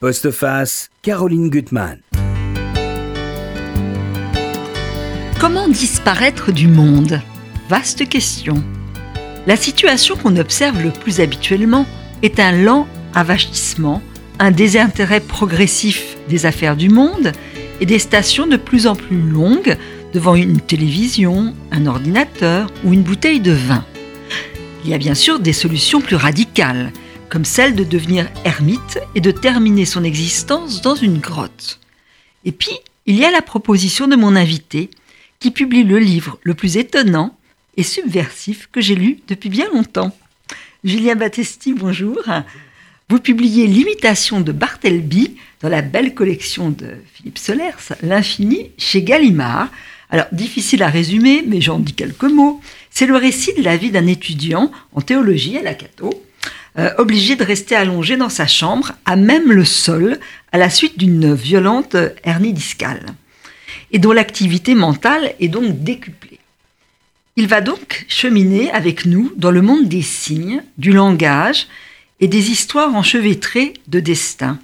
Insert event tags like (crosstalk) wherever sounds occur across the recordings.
Postface, Caroline Gutmann. Comment disparaître du monde? Vaste question. La situation qu'on observe le plus habituellement est un lent avachissement, un désintérêt progressif des affaires du monde et des stations de plus en plus longues devant une télévision, un ordinateur ou une bouteille de vin. Il y a bien sûr des solutions plus radicales, comme celle de devenir ermite et de terminer son existence dans une grotte. Et puis, il y a la proposition de mon invité, qui publie le livre le plus étonnant et subversif que j'ai lu depuis bien longtemps. Julien Battesti, bonjour. Vous publiez L'imitation de Bartleby dans la belle collection de Philippe Solers, L'Infini, chez Gallimard. Alors, difficile à résumer, mais j'en dis quelques mots. C'est le récit de la vie d'un étudiant en théologie à la Cato, euh, obligé de rester allongé dans sa chambre, à même le sol, à la suite d'une violente hernie discale, et dont l'activité mentale est donc décuplée. Il va donc cheminer avec nous dans le monde des signes, du langage et des histoires enchevêtrées de destin,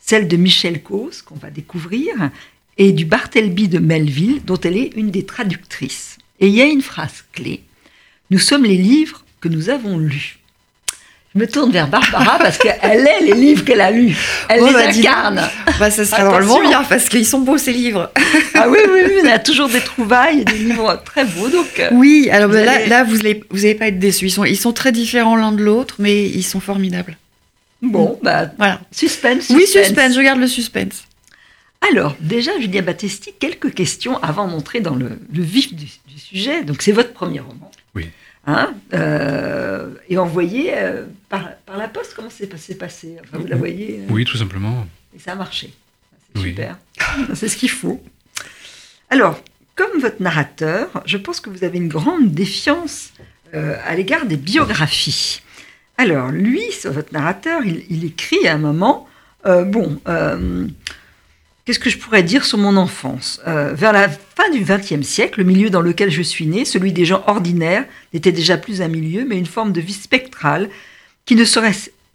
celle de Michel Cause, qu'on va découvrir, et du Bartleby de Melville, dont elle est une des traductrices. Et il y a une phrase clé. Nous sommes les livres que nous avons lus. Je me tourne vers Barbara parce qu'elle est les livres qu'elle a lus. Elle les bah, incarne. Bah, ça sera vraiment bien parce qu'ils sont beaux ces livres. ah oui, oui, oui, on a (laughs) toujours des trouvailles et des livres très beaux. Donc, euh, oui, alors vous là, là, vous n'allez vous allez pas être déçus. Ils sont, ils sont très différents l'un de l'autre, mais ils sont formidables. Bon, bah voilà. Suspense, suspense. Oui, suspense, je garde le suspense. Alors, déjà, Julien Battesti, quelques questions avant d'entrer dans le, vif du, sujet. Donc, c'est votre premier roman. Oui. Hein euh, et envoyé euh, par, la poste, comment c'est passé, passé? Enfin, Vous la voyez euh, Oui, tout simplement. Et ça a marché. C'est super. (laughs) c'est ce qu'il faut. Alors, comme votre narrateur, je pense que vous avez une grande défiance à l'égard des biographies. Alors, lui, votre narrateur, il, il écrit à un moment, bon, Qu'est-ce que je pourrais dire sur mon enfance? Euh, Vers la fin du XXe siècle, le milieu dans lequel je suis né, celui des gens ordinaires, n'était déjà plus un milieu, mais une forme de vie spectrale qui ne saurait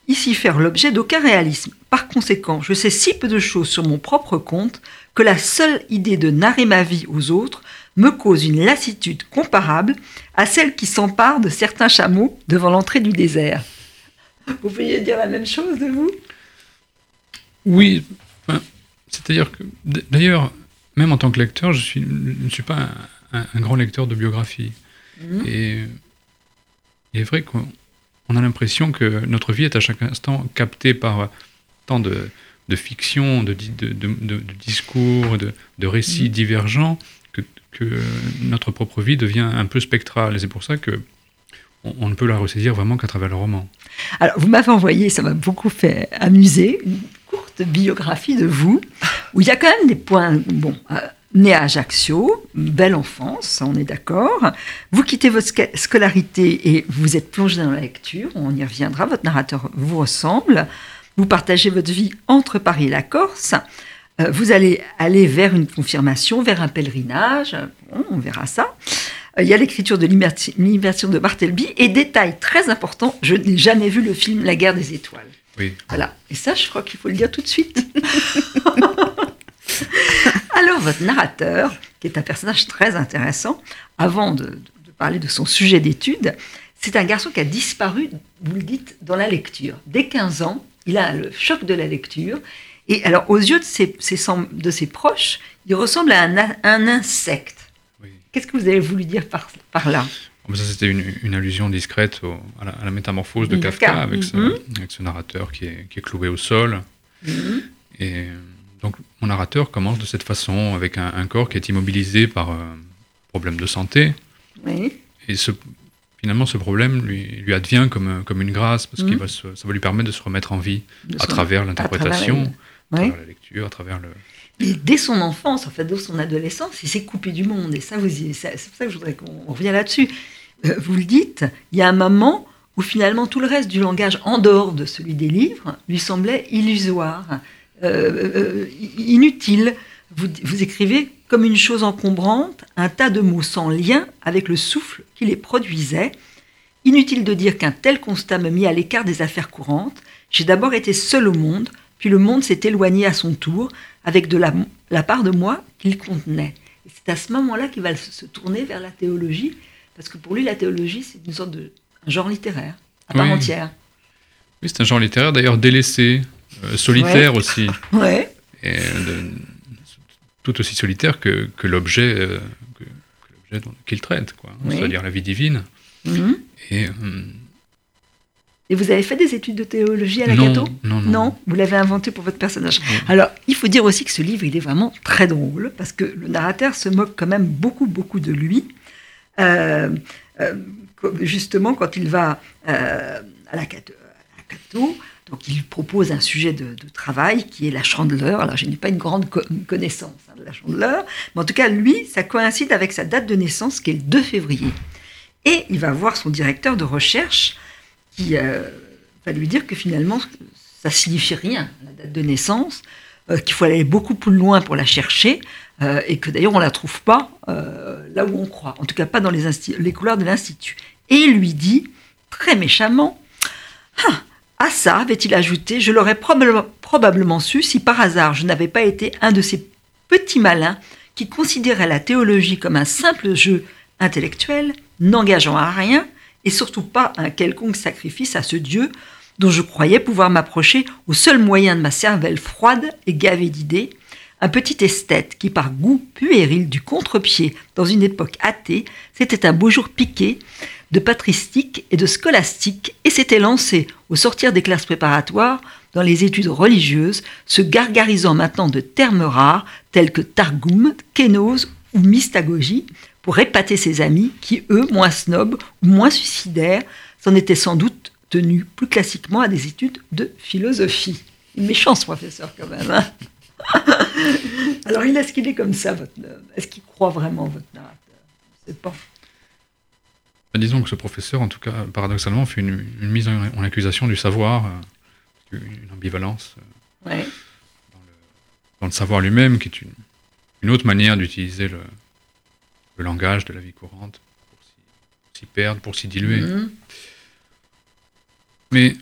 ici faire l'objet d'aucun réalisme. Par conséquent, je sais si peu de choses sur mon propre compte que la seule idée de narrer ma vie aux autres me cause une lassitude comparable à celle qui s'empare de certains chameaux devant l'entrée du désert. Vous pourriez dire la même chose de vous? Oui, c'est-à-dire que, d'ailleurs, même en tant que lecteur, je, suis, ne suis pas un, grand lecteur de biographie. Mhm. Et il est vrai qu'on a l'impression que notre vie est à chaque instant captée par tant de, de fiction, de, de, discours, de, récits mhm. divergents, que, que, notre propre vie devient un peu spectrale. Et c'est pour ça que on, ne peut la ressaisir vraiment qu'à travers le roman. Alors, vous m'avez envoyé, ça m'a beaucoup fait amuser, biographie de vous, où il y a quand même des points. Bon, euh, né à Ajaccio, belle enfance, on est d'accord. Vous quittez votre scolarité et vous êtes plongé dans la lecture, on y reviendra, votre narrateur vous ressemble. Vous partagez votre vie entre Paris et la Corse. Euh, vous allez aller vers une confirmation, vers un pèlerinage, on verra ça. Euh, il y a l'écriture de l'immersion de Bartleby et détail très important, je n'ai jamais vu le film La guerre des étoiles. Voilà. Et ça, je crois qu'il faut le dire tout de suite. (laughs) Alors, votre narrateur, qui est un personnage très intéressant, avant de, parler de son sujet d'étude, c'est un garçon qui a disparu, vous le dites, dans la lecture. Dès 15 ans, il a le choc de la lecture. Et alors, aux yeux de ses, de ses proches, il ressemble à un, insecte. Qu'est-ce que vous avez voulu dire par, par là? Ça, c'était une, allusion discrète à, la, métamorphose de Kafka, avec, ce, mhm. avec, ce, narrateur qui est, qui est cloué au sol. Mhm. Et donc, mon narrateur commence de cette façon, avec un, corps qui est immobilisé par un problème de santé. Et ce, finalement, ce problème lui, lui advient comme, comme une grâce, parce que mhm. ça va lui permettre de se remettre en vie à travers l'interprétation, à, travers la lecture, à travers le, et dès son enfance, en fait, dès son adolescence, il s'est coupé du monde. Et ça, vous, c'est pour ça que je voudrais qu'on revienne là-dessus. Euh, vous le dites, il y a un moment où finalement tout le reste du langage en dehors de celui des livres lui semblait illusoire, euh, euh, inutile. Vous, écrivez comme une chose encombrante, un tas de mots sans lien avec le souffle qui les produisait. Inutile de dire qu'un tel constat me mit à l'écart des affaires courantes. J'ai d'abord été seul au monde, puis le monde s'est éloigné à son tour avec de la, la part de moi qu'il contenait. C'est à ce moment-là qu'il va se tourner vers la théologie, parce que pour lui, la théologie, c'est une sorte de un genre littéraire, à part Oui. entière. Oui, c'est un genre littéraire, d'ailleurs délaissé, euh, solitaire aussi, (laughs) Ouais. et de- tout aussi solitaire que, que l'objet euh, qu'il traite, quoi. Oui. c'est-à-dire la vie divine. Mhm. Et hum, Et vous avez fait des études de théologie à la non, Cato non, non, Non, vous l'avez inventé pour votre personnage. Alors, il faut dire aussi que ce livre, il est vraiment très drôle, parce que le narrateur se moque quand même beaucoup, beaucoup de lui. Euh, euh, justement, quand il va euh, à, la Cato, donc il propose un sujet de, travail qui est la chandeleur. Alors, je n'ai pas une grande co- connaissance hein, de la chandeleur, mais en tout cas, lui, ça coïncide avec sa date de naissance, qui est le 2 février. Et il va voir son directeur de recherche, qui va lui dire que finalement, ça signifie rien, la date de naissance, qu'il faut aller beaucoup plus loin pour la chercher, euh, et que d'ailleurs on la trouve pas euh, là où on croit, en tout cas pas dans les, les couloirs de l'institut. Et lui dit très méchamment, ah, à ça, avait-il ajouté, je l'aurais probablement su si par hasard je n'avais pas été un de ces petits malins qui considéraient la théologie comme un simple jeu intellectuel, n'engageant à rien, et surtout pas un quelconque sacrifice à ce Dieu dont je croyais pouvoir m'approcher au seul moyen de ma cervelle froide et gavée d'idées, un petit esthète qui, par goût puéril du contre-pied dans une époque athée, s'était un beau jour piqué de patristique et de scolastique et s'était lancé, au sortir des classes préparatoires, dans les études religieuses, se gargarisant maintenant de termes rares tels que Targum, Kénose ou mystagogie, pour épater ses amis qui, eux, moins snobs ou moins suicidaires, s'en étaient sans doute tenus plus classiquement à des études de philosophie. Méchant professeur quand même. hein. (laughs) Alors il est-ce qu'il est comme ça, votre Est-ce qu'il croit vraiment votre narrateur Je ne sais pas. Bah, disons que ce professeur, en tout cas, paradoxalement, fait une, une mise en, en accusation du savoir, euh, une ambivalence euh, Ouais. dans, le, dans le savoir lui-même, qui est une, une autre manière d'utiliser le, le langage de la vie courante pour s'y- perdre, pour s'y diluer. Mhm. Mais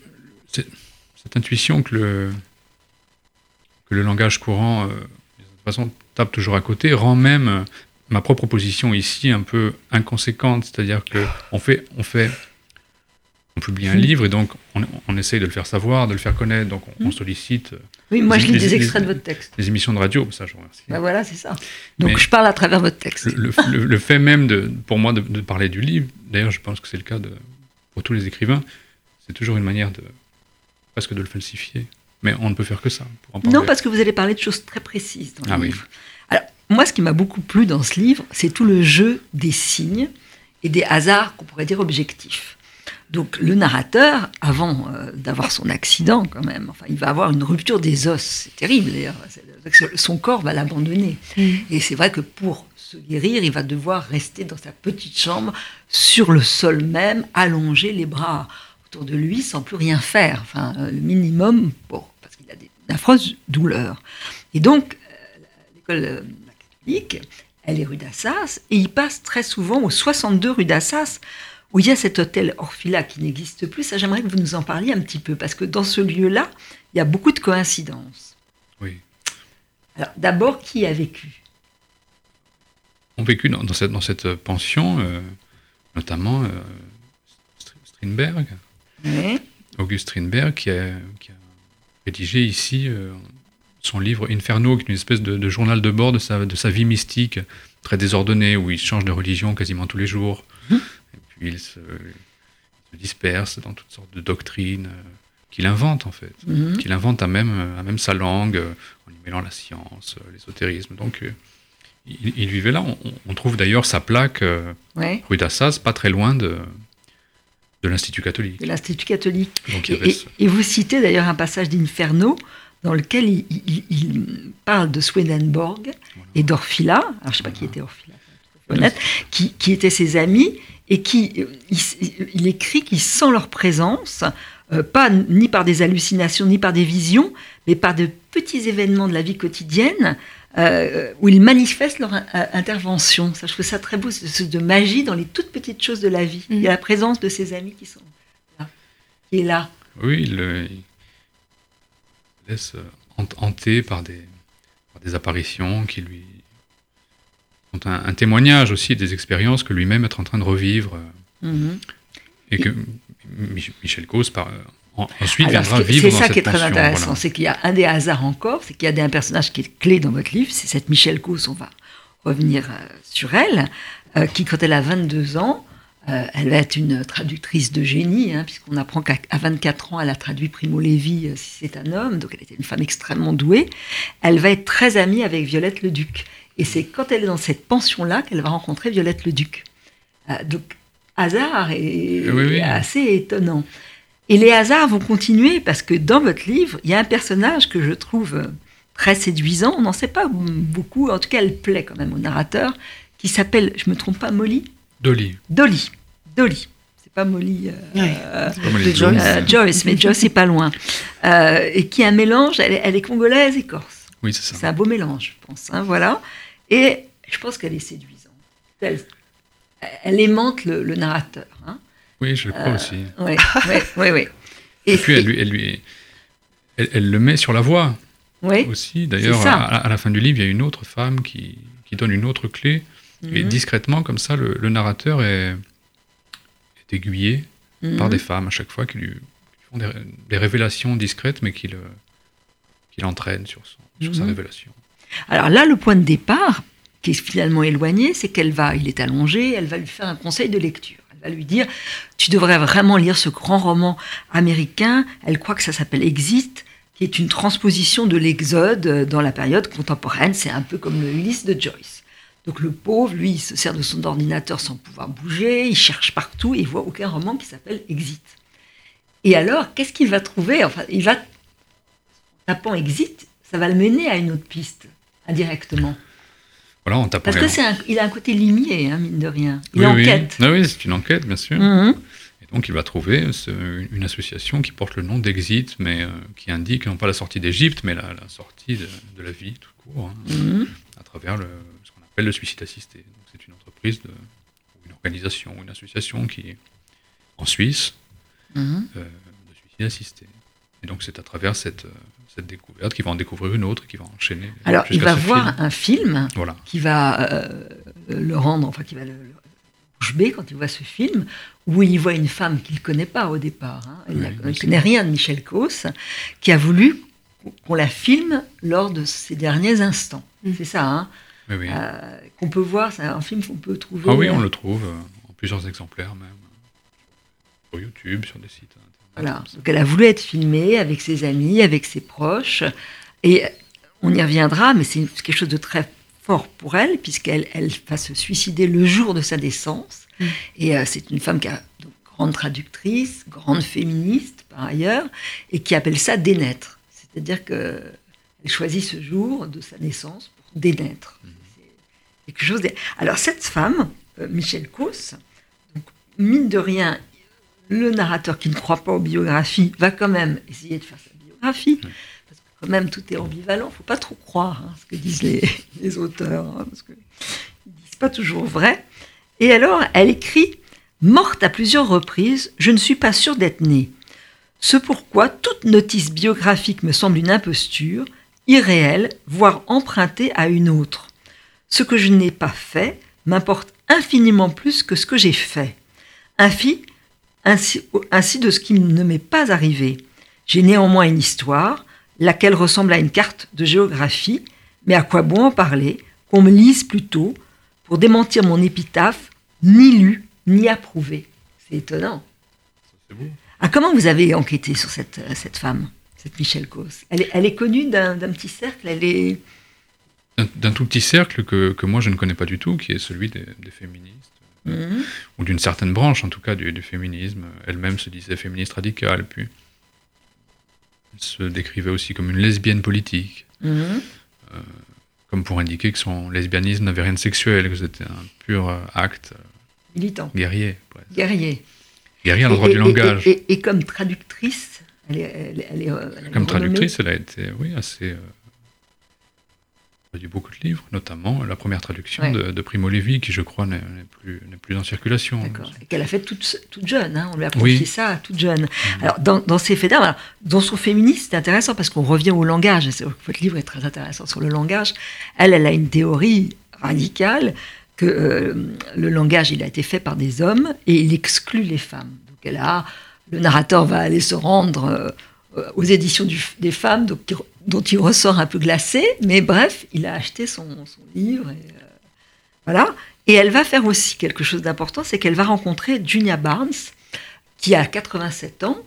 c'est- cette intuition que le, que le langage courant, euh, de toute façon, tape toujours à côté, rend même euh, ma propre position ici un peu inconséquente. C'est-à-dire que on fait, on fait, on publie un livre et donc on, on essaye de le faire savoir, de le faire connaître. Donc on, on sollicite euh, Oui, moi Les- je lis les- des les- extraits de votre texte. des émissions de radio. Ça, je vous remercie. Ben voilà, c'est ça. Donc Mais- je parle à travers votre texte. Le, le- le- le fait même, de, pour moi, de, de parler du livre, d'ailleurs, je pense que c'est le cas de, pour tous les écrivains, c'est toujours une manière de presque de le falsifier. Mais on ne peut faire que ça pour en parler. Non, parce que vous allez parler de choses très précises dans le Ah oui. livre. Alors, moi, ce qui m'a beaucoup plu dans ce livre, c'est tout le jeu des signes et des hasards qu'on pourrait dire objectifs. Donc, le narrateur, avant euh, d'avoir son accident, quand même, enfin, il va avoir une rupture des os. C'est terrible, d'ailleurs. Son corps va l'abandonner. Et c'est vrai que pour se guérir, il va devoir rester dans sa petite chambre, sur le sol même, allongé, les bras autour de lui, sans plus rien faire. Enfin, euh, le minimum, pour, parce qu'il a des affreuses douleurs. Et donc, euh, l'école euh, catholique, elle est rue d'Assas, et il passe très souvent au 62 rue d'Assas, où il y a cet hôtel Orphila qui n'existe plus. Ça, j'aimerais que vous nous en parliez un petit peu, parce que dans ce lieu-là, il y a beaucoup de coïncidences. Oui. Alors, d'abord, qui a vécu? On vécu dans, dans cette, dans cette pension, euh, notamment euh, Str- Strindberg, Oui. Auguste Strindberg, qui a, qui a rédigé ici euh, son livre Inferno, qui est une espèce de, de journal de bord de sa, de sa vie mystique, très désordonnée, où il change de religion quasiment tous les jours. Et puis il se, il se disperse dans toutes sortes de doctrines euh, qu'il invente, en fait. Mhm. Qu'il invente à même, à même sa langue, euh, en y mêlant la science, l'ésotérisme. Donc, il, il vivait là. On, on trouve d'ailleurs sa plaque Ouais, rue d'Assas, pas très loin de, de l'Institut catholique. de l'Institut catholique. Donc, Et, vous citez d'ailleurs un passage d'Inferno dans lequel il, il- il parle de Swedenborg et d'Orphila, alors je ne sais pas qui était Orphila, honnête, qui, qui étaient ses amis et qui, euh, il, il écrit qu'ils sentent leur présence, euh, pas ni par des hallucinations ni par des visions, mais par de petits événements de la vie quotidienne euh, où ils manifestent leur euh, intervention. Ça, je trouve ça très beau, ce de magie dans les toutes petites choses de la vie. Il y a la présence de ses amis qui sont là, qui est là. Oui, le- laisse hanter par des, des apparitions qui lui sont un, témoignage aussi des expériences que lui-même est en train de revivre. Mhm. Et que Michel Cause, par, ensuite, viendra vivre C'est ça qui est très intéressant, c'est qu'il y a un des hasards encore, c'est qu'il y a un personnage qui est clé dans votre livre, c'est cette Michel Cause, on va revenir euh, sur elle, euh, qui, quand elle a 22 ans, euh, elle va être une traductrice de génie, hein, puisqu'on apprend qu'à 24 ans, elle a traduit Primo Levi si c'est un homme, donc elle était une femme extrêmement douée. Elle va être très amie avec Violette le Duc. Et c'est quand elle est dans cette pension-là qu'elle va rencontrer Violette le Duc. donc, hasard et, assez étonnant. Et les hasards vont continuer parce que dans votre livre, il y a un personnage que je trouve très séduisant. On n'en sait pas beaucoup, en tout cas, elle plaît quand même au narrateur, qui s'appelle, je me trompe pas, Molly? Dolly. Dolly. Dolly. C'est pas Molly, euh, Joyce. Euh, Joyce, mais Joyce c'est pas loin. Euh, et qui est un mélange, elle, est congolaise et corse. Oui, c'est ça. C'est un beau mélange, je pense. Hein, voilà. Et je pense qu'elle est séduisante. Elle, elle aimante le, narrateur. Hein. Oui, je le crois aussi. Oui, oui, oui. Et, puis, elle, lui, elle, lui, elle, le met sur la voie. Oui. Aussi. D'ailleurs, à, la fin du livre, il y a une autre femme qui, qui donne une autre clé. Et mhm. discrètement, comme ça, le, narrateur est, est aiguillé par mhm. des femmes à chaque fois qui lui font des, révélations discrètes, mais qui, le, qui l'entraînent sur, son, sur sa mhm. révélation. Alors là, le point de départ, qui est finalement éloigné, c'est qu'elle va, il est allongé, elle va lui faire un conseil de lecture. Elle va lui dire, tu devrais vraiment lire ce grand roman américain. Elle croit que ça s'appelle Exit, qui est une transposition de l'Exode dans la période contemporaine. C'est un peu comme le Ulysse de Joyce. Donc le pauvre, lui, il se sert de son ordinateur sans pouvoir bouger, il cherche partout et il voit aucun roman qui s'appelle Exit. Et alors, qu'est-ce qu'il va trouver? Enfin, il va, tapant Exit, ça va le mener à une autre piste, indirectement. Parce que c'est il a un côté limier, hein, mine de rien. Il enquête. Ah oui, c'est une enquête, bien sûr. Mhm. Et donc il va trouver une association qui porte le nom d'Exit, mais euh, qui indique non pas la sortie d'Égypte, mais la, sortie de, la vie tout court, hein, mhm. à travers le, ce qu'on appelle le suicide assisté. C'est une entreprise, de, une organisation, une association qui est en Suisse mhm. euh, de suicide assisté. Et donc c'est à travers cette, euh, cette découverte qu'il va en découvrir une autre, qui va enchaîner. Alors il va voir un film qui va euh, le rendre, enfin qui va le, le quand il voit ce film, où il voit une femme qu'il ne connaît pas au départ. Hein. Il ne connaît rien de Michel Causse, qui a voulu qu'on la filme lors de ses derniers instants. Mm. C'est ça, hein euh, qu'on peut voir, c'est un film qu'on peut trouver. Ah oui, on le trouve en plusieurs exemplaires même, sur YouTube, sur des sites. Voilà. Donc elle a voulu être filmée avec ses amis, avec ses proches. Et on y reviendra, mais c'est quelque chose de très fort pour elle, puisqu'elle elle va se suicider le jour de sa naissance. Mm. Et euh, c'est une femme qui a donc, grande traductrice, grande féministe par ailleurs, et qui appelle ça dénaître. C'est-à-dire qu'elle choisit ce jour de sa naissance pour dénaître. Mm. quelque chose Alors cette femme, euh, Michel Causse, mine de rien, le narrateur qui ne croit pas aux biographies va quand même essayer de faire sa biographie. Parce que quand même, tout est ambivalent. Il ne faut pas trop croire hein, ce que disent les, (laughs) auteurs, hein, parce qu'ils ne disent pas toujours vrai. Et alors, elle écrit Morte à plusieurs reprises, je ne suis pas sûre d'être née. Ce pourquoi toute notice biographique me semble une imposture, irréelle, voire empruntée à une autre. Ce que je n'ai pas fait m'importe infiniment plus que ce que j'ai fait. Ainsi, ainsi, de ce qui ne m'est pas arrivé. J'ai néanmoins une histoire, laquelle ressemble à une carte de géographie, mais à quoi bon en parler Qu'on me lise plutôt pour démentir mon épitaphe, ni lu, ni approuvé. C'est étonnant. Ah, comment vous avez enquêté sur cette, cette femme, cette Michel Causse? Elle, elle, est connue d'un petit cercle Elle est d'un tout petit cercle que, que, moi je ne connais pas du tout, qui est celui des féministes Mhm. ou d'une certaine branche en tout cas du, féminisme. Elle-même se disait féministe radicale, puis elle se décrivait aussi comme une lesbienne politique, mhm. euh, comme pour indiquer que son lesbianisme n'avait rien de sexuel, que c'était un pur euh, acte euh, militant, guerrier. Guerrier. Guerrier à l'endroit du langage. Et, comme traductrice, elle est, comme traductrice, elle a été, oui, assez traduit beaucoup de livres, notamment la première traduction de, Primo Levi, qui je crois n'est plus, plus en circulation. D'accord. Qu'elle a fait toute, toute jeune, hein. on lui a confié ça toute jeune. Mmh. Alors, dans, dans ces faits d'armes, dans son féminisme, c'est intéressant parce qu'on revient au langage. Votre livre est très intéressant sur le langage. Elle, elle a une théorie radicale que euh, le langage, il a été fait par des hommes et il exclut les femmes. Donc, elle a, le narrateur va aller se rendre. Euh, aux éditions des femmes, dont il ressort un peu glacé, mais bref, il a acheté son, livre. Et, euh, voilà. Et elle va faire aussi quelque chose d'important, c'est qu'elle va rencontrer Junia Barnes, qui a 87 ans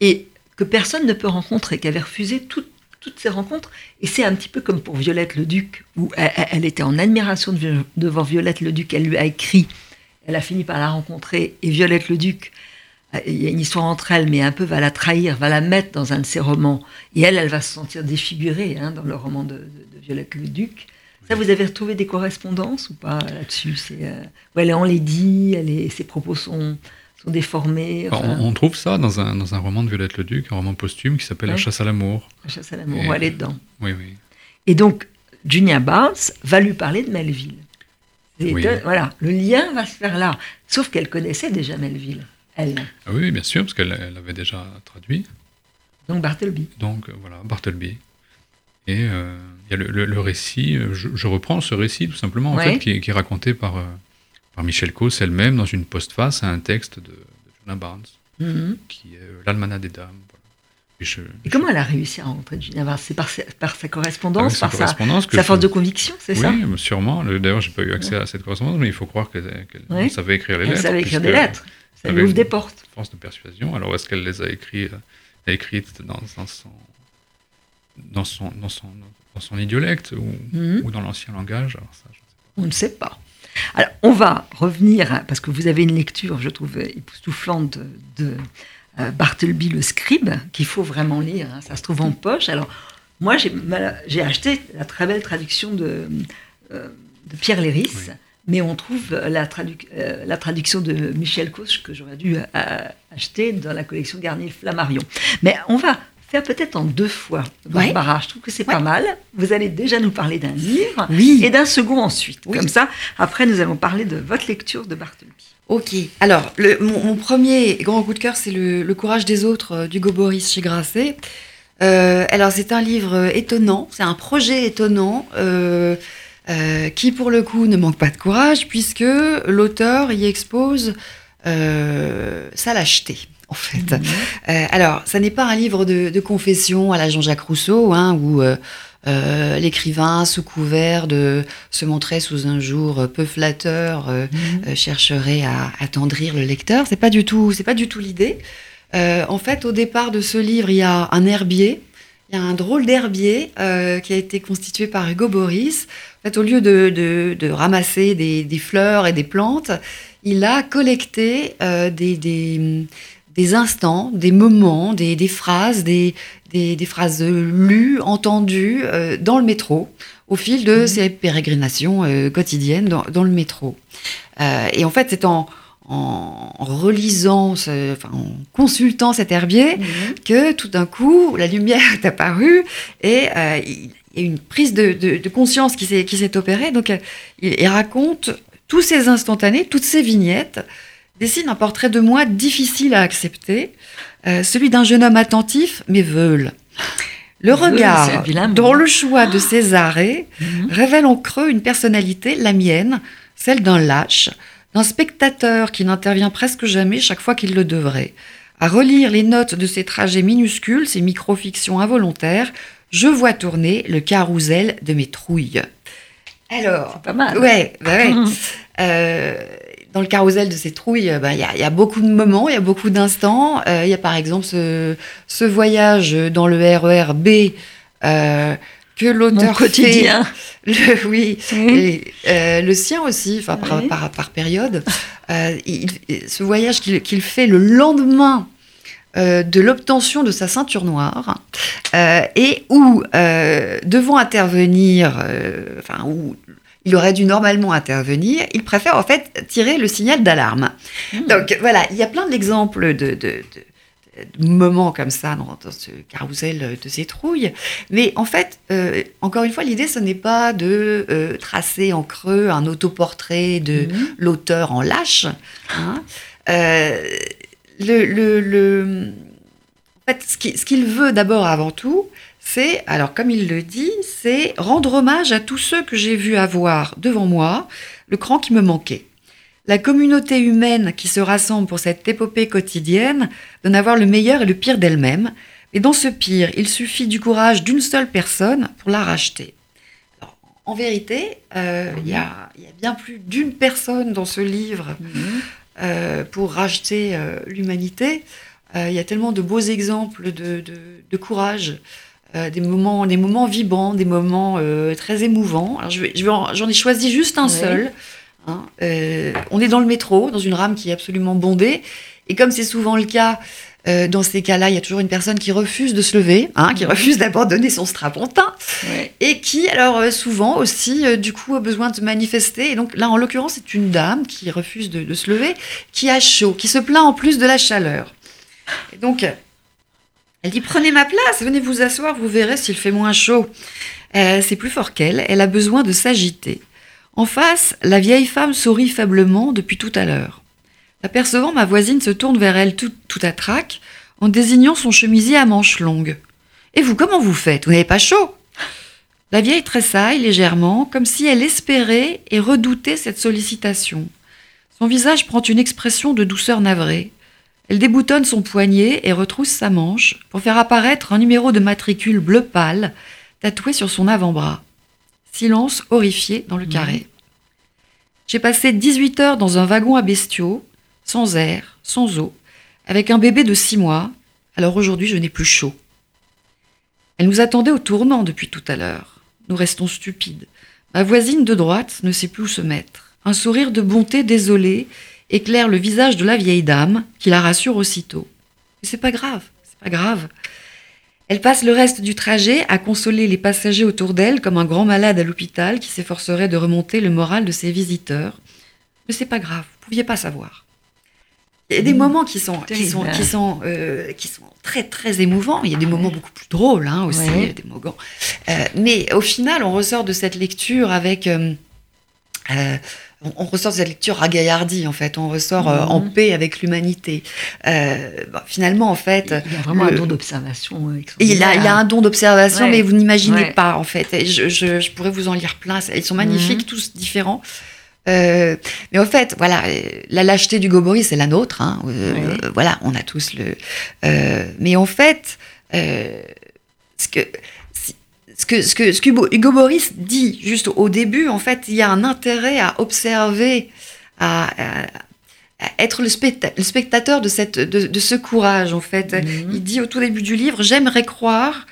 et que personne ne peut rencontrer, qui avait refusé toutes ces rencontres. Et c'est un petit peu comme pour Violette le Duc, où elle, était en admiration devant Violette le Duc. Elle lui a écrit, elle a fini par la rencontrer, et Violette le Duc il y a une histoire entre elles, mais un peu va la trahir, va la mettre dans un de ses romans. Et elle, elle va se sentir défigurée hein, dans le roman de, Violette le Duc. Ça, vous avez retrouvé des correspondances ou pas là-dessus? Euh, Elle est enlaidie, elle est, ses propos sont, sont déformés. on, trouve ça dans un, dans un roman de Violette le Duc, un roman posthume qui s'appelle La chasse à l'amour. La chasse à l'amour, elle est dedans. Oui, oui. Et donc, Junia Barnes va lui parler de Melville. Voilà, le lien va se faire là. Sauf qu'elle connaissait déjà Melville. Ah oui, bien sûr, parce qu'elle avait déjà traduit. Donc Bartleby. Donc euh, voilà, Bartleby. Et euh, il y a le, récit, euh, je, reprends ce récit tout simplement, en fait, qui, est raconté par, par Michel Causse elle-même dans une postface à un texte de, de Barnes, mhm. qui est l'Almanach des Dames. Et, comment elle a réussi à rencontrer Gina? Barnes C'est par, par, sa correspondance, par sa, sa force de conviction, c'est ça? Oui, sûrement. D'ailleurs, j'ai pas eu accès à cette correspondance, mais il faut croire qu'elle savait écrire les lettres. Elle savait écrire des lettres. Ça lui ouvre des portes. Force de persuasion. Alors, est-ce qu'elle les a écrites, euh, écrites dans, dans, son, dans, son, dans, son, dans son idiolecte ou, mhm. ou dans l'ancien langage? Alors ça, On ne sait pas. Alors, on va revenir, parce que vous avez une lecture, je trouve, époustouflante de, euh, Bartleby le scribe, qu'il faut vraiment lire. Hein. ça se trouve en poche. Alors, moi, j'ai acheté la très belle traduction de, euh, de Pierre Léris mais on trouve la, euh, la traduction de Michel Cauche que j'aurais dû euh, acheter dans la collection Garnier Flammarion. Mais on va faire peut-être en deux fois, Barbara. Je trouve que c'est pas mal. Vous allez déjà nous parler d'un livre et d'un second ensuite. Comme ça, après, nous allons parler de votre lecture de Barthelby. Ok. Alors, le, mon, premier grand coup de cœur, c'est le, courage des autres euh, d'Hugo Boris chez Grasset. alors, c'est un livre étonnant, c'est un projet étonnant. Euh, qui pour le coup ne manque pas de courage puisque l'auteur y expose euh, sa lâcheté. En fait. Mhm. Euh, alors, ça n'est pas un livre de, confession à la Jean-Jacques Rousseau, hein, où l'écrivain, sous couvert de se montrer sous un jour peu flatteur, mhm. chercherait à attendrir le lecteur. C'est pas du tout, c'est pas du tout l'idée. en fait, au départ de ce livre, il y a un herbier il y a un drôle d'herbier euh, qui a été constitué par Hugo Boris. En fait, au lieu de, de, ramasser des, des, fleurs et des plantes, il a collecté euh, des, des, des, instants, des moments, des, phrases, des, phrases lues, entendues euh, dans le métro au fil de mmh. ses pérégrinations quotidiennes dans, dans, le métro. et en fait, c'est en, en, relisant, enfin, en consultant cet herbier, mhm. que tout d'un coup, la lumière (laughs) est apparue et euh, il y a une prise de, conscience qui s'est opérée. Donc, euh, il, raconte tous ces instantanés, toutes ces vignettes, dessine un portrait de moi difficile à accepter, euh, celui d'un jeune homme attentif, mais veule. Le regard dans le choix de ses arrêts mhm. révèle en creux une personnalité, la mienne, celle d'un lâche, d'un spectateur qui n'intervient presque jamais chaque fois qu'il le devrait. À relire les notes de ces trajets minuscules, ces micro-fictions involontaires, je vois tourner le carrousel de mes trouilles. Alors, pas mal. Ouais, (laughs) bah ouais. Euh, dans le carrousel de ces trouilles, bah, il y, a beaucoup de moments, il y a beaucoup d'instants. Euh, il y a par exemple ce, voyage dans le RER B euh, que l'auteur quotidien. Le, (laughs) oui, euh, le sien aussi, enfin par, par, période. Euh, ce voyage qu'il fait le lendemain euh, de l'obtention de sa ceinture noire et où devant intervenir, enfin où il aurait dû normalement intervenir, il préfère en fait tirer le signal d'alarme. Hmm. Donc voilà, il y a plein d'exemples de, de moments comme ça dans, ce carrousel de citrouilles. Mais en fait, euh, encore une fois, l'idée, ce n'est pas de euh, tracer en creux un autoportrait de mhm. l'auteur en lâche. Hein. le, en fait, ce qu'il veut d'abord avant tout, c'est, alors comme il le dit, c'est rendre hommage à tous ceux que j'ai vus avoir devant moi, le cran qui me manquait. La communauté humaine qui se rassemble pour cette épopée quotidienne donne à voir le meilleur et le pire d'elle-même, et dans ce pire, il suffit du courage d'une seule personne pour la racheter. en vérité, euh, il y, a bien plus d'une personne dans ce livre mhm. euh, pour racheter euh, l'humanité. Il y a tellement de beaux exemples de courage euh, des moments, des moments vibrants, des moments euh, très émouvants. Alors je j'en ai choisi juste un seul. Hein. Euh, on est dans le métro, dans une rame qui est absolument bondée, et comme c'est souvent le cas. dans ces cas-là, il y a toujours une personne qui refuse de se lever, hein, qui refuse d'abandonner son strapontin, et qui, alors souvent aussi, du coup, a besoin de manifester. Et donc là, en l'occurrence, c'est une dame qui refuse de, de, se lever, qui a chaud, qui se plaint en plus de la chaleur. Et donc, elle dit Prenez ma place, venez vous asseoir, vous verrez s'il fait moins chaud. Euh, c'est plus fort qu'elle, elle a besoin de s'agiter. En face, la vieille femme sourit faiblement depuis tout à l'heure. Apercevant ma voisine se tourne vers elle tout, tout à trac, en désignant son chemisier à manches longues. Et vous, comment vous faites? Vous n'avez pas chaud La vieille tressaille légèrement, comme si elle espérait et redoutait cette sollicitation. Son visage prend une expression de douceur navrée. Elle déboutonne son poignet et retrousse sa manche pour faire apparaître un numéro de matricule bleu pâle tatoué sur son avant-bras. Silence horrifié dans le carré. J'ai passé 18 heures dans un wagon à bestiaux, sans air, sans eau, avec un bébé de 6 mois, alors aujourd'hui je n'ai plus chaud. Elle nous attendait au tournant depuis tout à l'heure. Nous restons stupides. Ma voisine de droite ne sait plus où se mettre. Un sourire de bonté désolé éclaire le visage de la vieille dame, qui la rassure aussitôt. Mais c'est pas grave, c'est pas grave. Elle passe le reste du trajet à consoler les passagers autour d'elle comme un grand malade à l'hôpital qui s'efforcerait de remonter le moral de ses visiteurs. Mais c'est pas grave, vous pouviez pas savoir. Il y a des mmh. moments qui sont, qui sont, qui sont, euh, qui sont très, très émouvants. Il y a des moments beaucoup plus drôles hein, aussi, des moments. Euh, mais au final, on ressort de cette lecture avec. Euh, on, ressort de cette lecture ragaillardie, en fait. On ressort euh, en mhm. paix avec l'humanité. Euh, bah, finalement, en fait. Il y a vraiment un don d'observation. Euh, il, a, il y a un don d'observation, mais vous n'imaginez pas, en fait. je, pourrais vous en lire plein. Ils sont magnifiques, mhm. tous différents. mais en fait, voilà, la lâcheté du Gobori, c'est la nôtre. Hein. voilà, on a tous le. mais en fait, ce que ce que, ce que, ce que Hugo Boris dit juste au début, en fait, il y a un intérêt à observer, à, être le, spectateur de, cette, de, ce courage, en fait. Mhm. Il dit au tout début du livre, j'aimerais croire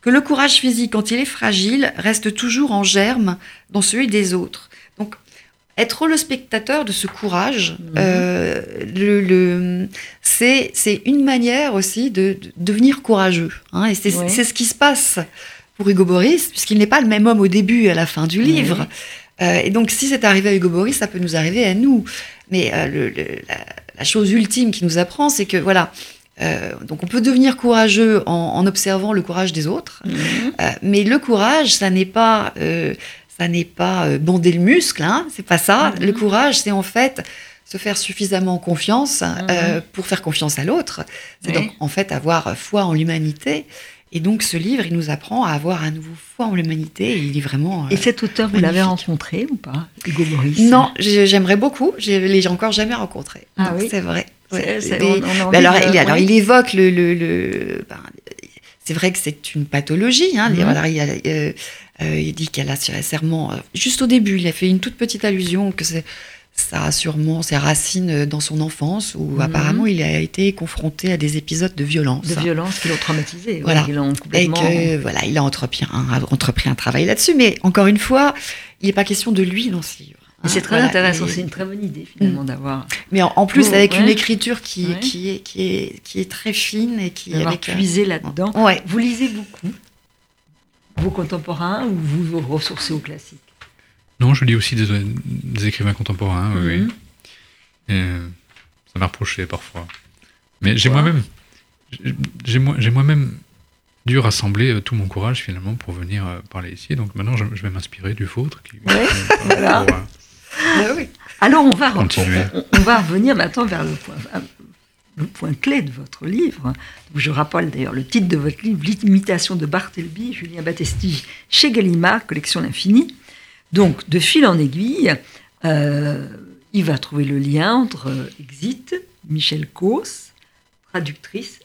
que le courage physique, quand il est fragile, reste toujours en germe dans celui des autres. Donc, être le spectateur de ce courage, mhm. euh, le, c'est une manière aussi de, devenir courageux. Hein, et c'est ce qui se passe pour Hugo Boris, puisqu'il n'est pas le même homme au début et à la fin du livre. Euh, et donc, si c'est arrivé à Hugo Boris, ça peut nous arriver à nous. Mais euh, la, chose ultime qui nous apprend, c'est que voilà. Euh, donc, on peut devenir courageux en, observant le courage des autres, mhm. mais le courage, ça n'est pas, ça n'est pas bonder le muscle, hein, c'est pas ça. Mhm. Le courage, c'est en fait se faire suffisamment confiance mhm. pour faire confiance à l'autre. C'est donc en fait avoir foi en l'humanité et donc ce livre, il nous apprend à avoir un nouveau foi en l'humanité. Il est vraiment. et cet auteur, vous l'avez rencontré ou pas Hugo Boris Non, j'aimerais beaucoup. Je ne l'ai encore jamais rencontré. Ah oui C'est vrai. alors, il, alors, il évoque le. le, ben, c'est vrai que c'est une pathologie. Hein, mhm. il, euh, euh, il, dit qu'elle a serment. Euh, juste au début, il a fait une toute petite allusion que c'est ça a sûrement ses racines dans son enfance où mhm. apparemment il a été confronté à des épisodes de violence. De violence qui l'ont traumatisé. Voilà. Et que voilà, il a entrepris un, entrepris un travail là-dessus. Mais encore une fois, il n'est pas question de lui dans ce livre. c'est très intéressant, c'est une très bonne idée finalement mm. d'avoir. Mais en, plus avec une écriture qui, qui, est, qui, est, qui est très fine et qui est puisé là-dedans. Ouais. Vous lisez beaucoup vos contemporains ou vous vous ressourcez au classique? Non, je lis aussi des, écrivains contemporains, oui. Mhm. Euh, ça m'a reproché parfois. Mais j'ai moi-même, j'ai moi-même dû rassembler euh, tout mon courage finalement pour venir euh, parler ici. Donc maintenant, je, vais m'inspirer du vôtre. Qui, (laughs) voilà. Ah Alors, on va, continuer. On, va revenir maintenant vers le point, le point clé de votre livre. Je rappelle d'ailleurs le titre de votre livre, L'imitation de Barthelby, Julien Battesti, chez Gallimard, collection l'infini. Donc, de fil en aiguille, euh, il va trouver le lien entre Exit, Michel Causse, traductrice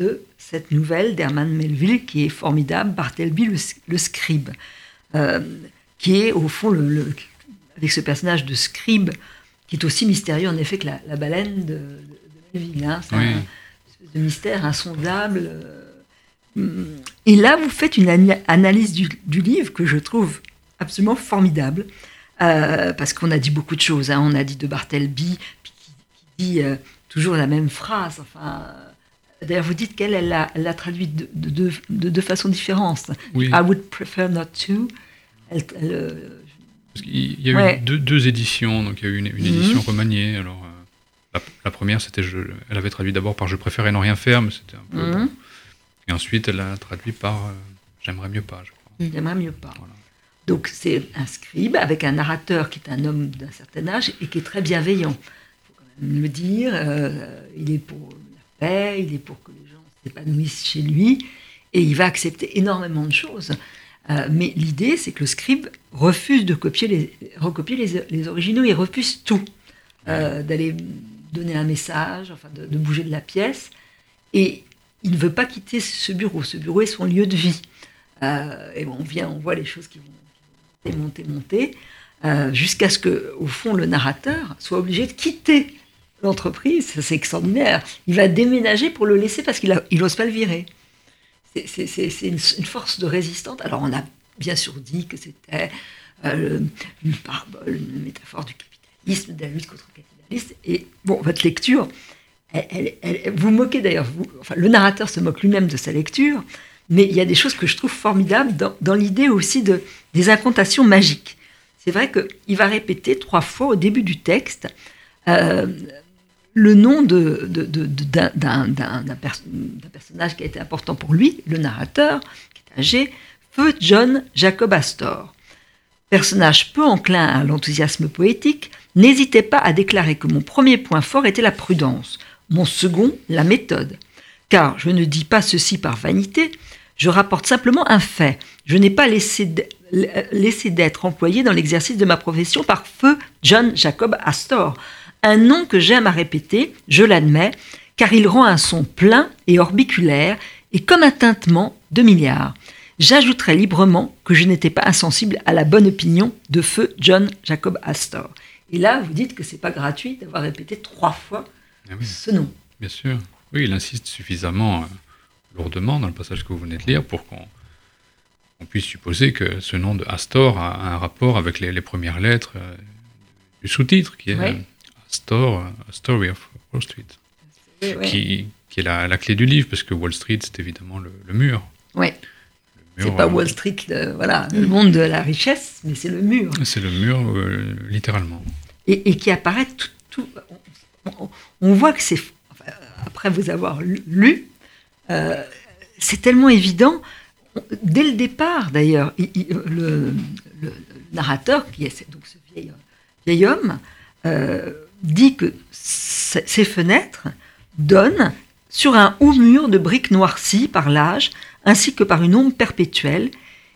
de cette nouvelle d'Herman Melville qui est formidable, Bartleby le, scribe, euh, qui est au fond, le, avec ce personnage de scribe, qui est aussi mystérieux en effet que la, baleine de, Melville. Hein. C'est un espèce de mystère insondable. Euh. Et là, vous faites une analyse du, livre que je trouve absolument formidable, euh, parce qu'on a dit beaucoup de choses. Hein. On a dit de Bartleby, qui, dit toujours la même phrase. Enfin, D'ailleurs, vous dites qu'elle, elle l'a traduit de, de, de, de, façon différente. I would prefer not to. Euh, il y a eu deux, éditions. Donc, il y a eu une, mhm. édition remaniée. Alors, euh, la, première, c'était, elle avait traduit d'abord par Je préfère et non rien faire, mais c'était un peu. Mhm. Et ensuite, elle a traduit par euh, J'aimerais mieux pas, je crois. J'aimerais mieux pas. Donc, c'est un scribe avec un narrateur qui est un homme d'un certain âge et qui est très bienveillant. Il faut quand même le dire. il est pour il est pour que les gens s'épanouissent chez lui, et il va accepter énormément de choses. Euh, mais l'idée, c'est que le scribe refuse de recopier les, originaux, il refuse tout, euh, d'aller donner un message, enfin de, bouger de la pièce, et il ne veut pas quitter ce bureau. Ce bureau est son lieu de vie. Euh, et on vient, on voit les choses qui vont monter, monter, monter, jusqu'à ce que, au fond, le narrateur soit obligé de quitter l'entreprise, c'est extraordinaire. Il va déménager pour le laisser parce qu'il n'ose pas le virer. C'est une, force de résistante. Alors on a bien sûr dit que c'était euh, une parabole, une métaphore du capitalisme, de la lutte contre le capitalisme. Et bon, votre lecture, elle, vous moquez d'ailleurs, enfin, le narrateur se moque lui-même de sa lecture, mais il y a des choses que je trouve formidables dans, l'idée aussi de, des incantations magiques. C'est vrai qu'il va répéter trois fois au début du texte euh, le nom d'un personnage qui a été important pour lui, le narrateur, qui est âgé, feu John Jacob Astor. Personnage peu enclin à l'enthousiasme poétique, n'hésitez pas à déclarer que mon premier point fort était la prudence, mon second la méthode. Car je ne dis pas ceci par vanité, je rapporte simplement un fait. Je n'ai pas laissé d'être employé dans l'exercice de ma profession par feu John Jacob Astor, un nom que j'aime à répéter, je l'admets, car il rend un son plein et orbiculaire et comme un tintement de milliards. J'ajouterai librement que je n'étais pas insensible à la bonne opinion de feu John Jacob Astor. Et là, vous dites que c'est pas gratuit d'avoir répété trois fois ah ce nom. Bien sûr. Oui, il insiste suffisamment euh, lourdement dans le passage que vous venez de lire pour qu'on puisse supposer que ce nom de Astor a un rapport avec les, premières lettres euh, du sous-titre, qui est Store, Story of Wall Street, qui, qui, est la, la, clé du livre, parce que Wall Street, c'est évidemment le, mur. Oui. C'est pas euh, Wall Street, voilà, le monde de la richesse, mais c'est le mur. C'est le mur, euh, littéralement. Et, et, qui apparaît tout. on, voit que c'est. après vous avoir lu, euh, c'est tellement évident. Dès le départ, d'ailleurs, le, narrateur, qui est donc ce vieil, homme, dit que ces fenêtres donnent sur un haut mur de briques noircies par l'âge, ainsi que par une ombre perpétuelle,